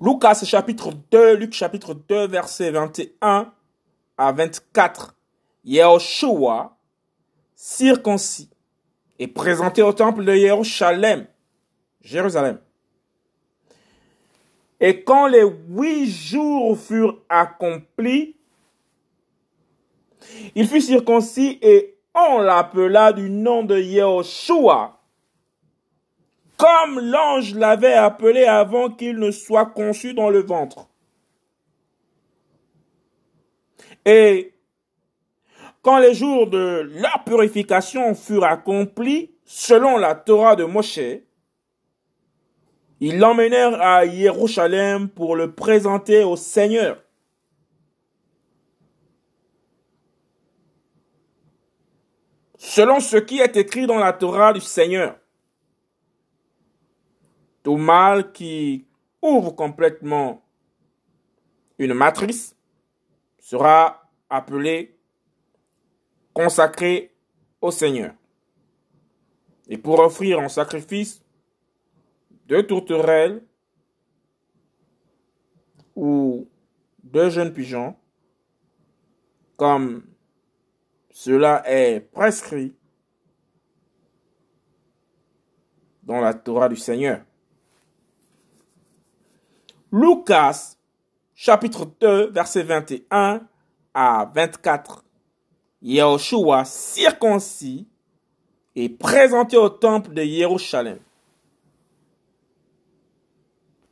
Lucas chapitre 2, Luc chapitre 2, verset 21 à 24. Yahushua, circoncis, est présenté au temple de Jérusalem. Jérusalem. Et quand les huit jours furent accomplis, il fut circoncis et on l'appela du nom de Yahushua, comme l'ange l'avait appelé avant qu'il ne soit conçu dans le ventre. Et quand les jours de leur purification furent accomplis, selon la Torah de Moshe, ils l'emmenèrent à Jérusalem pour le présenter au Seigneur. Selon ce qui est écrit dans la Torah du Seigneur. Tout mal qui ouvre complètement une matrice sera appelé consacré au Seigneur. Et pour offrir en sacrifice deux tourterelles ou deux jeunes pigeons, comme cela est prescrit dans la Torah du Seigneur. Lucas, chapitre 2, verset 21 à 24. Yahushua circoncis et présenté au temple de Jérusalem.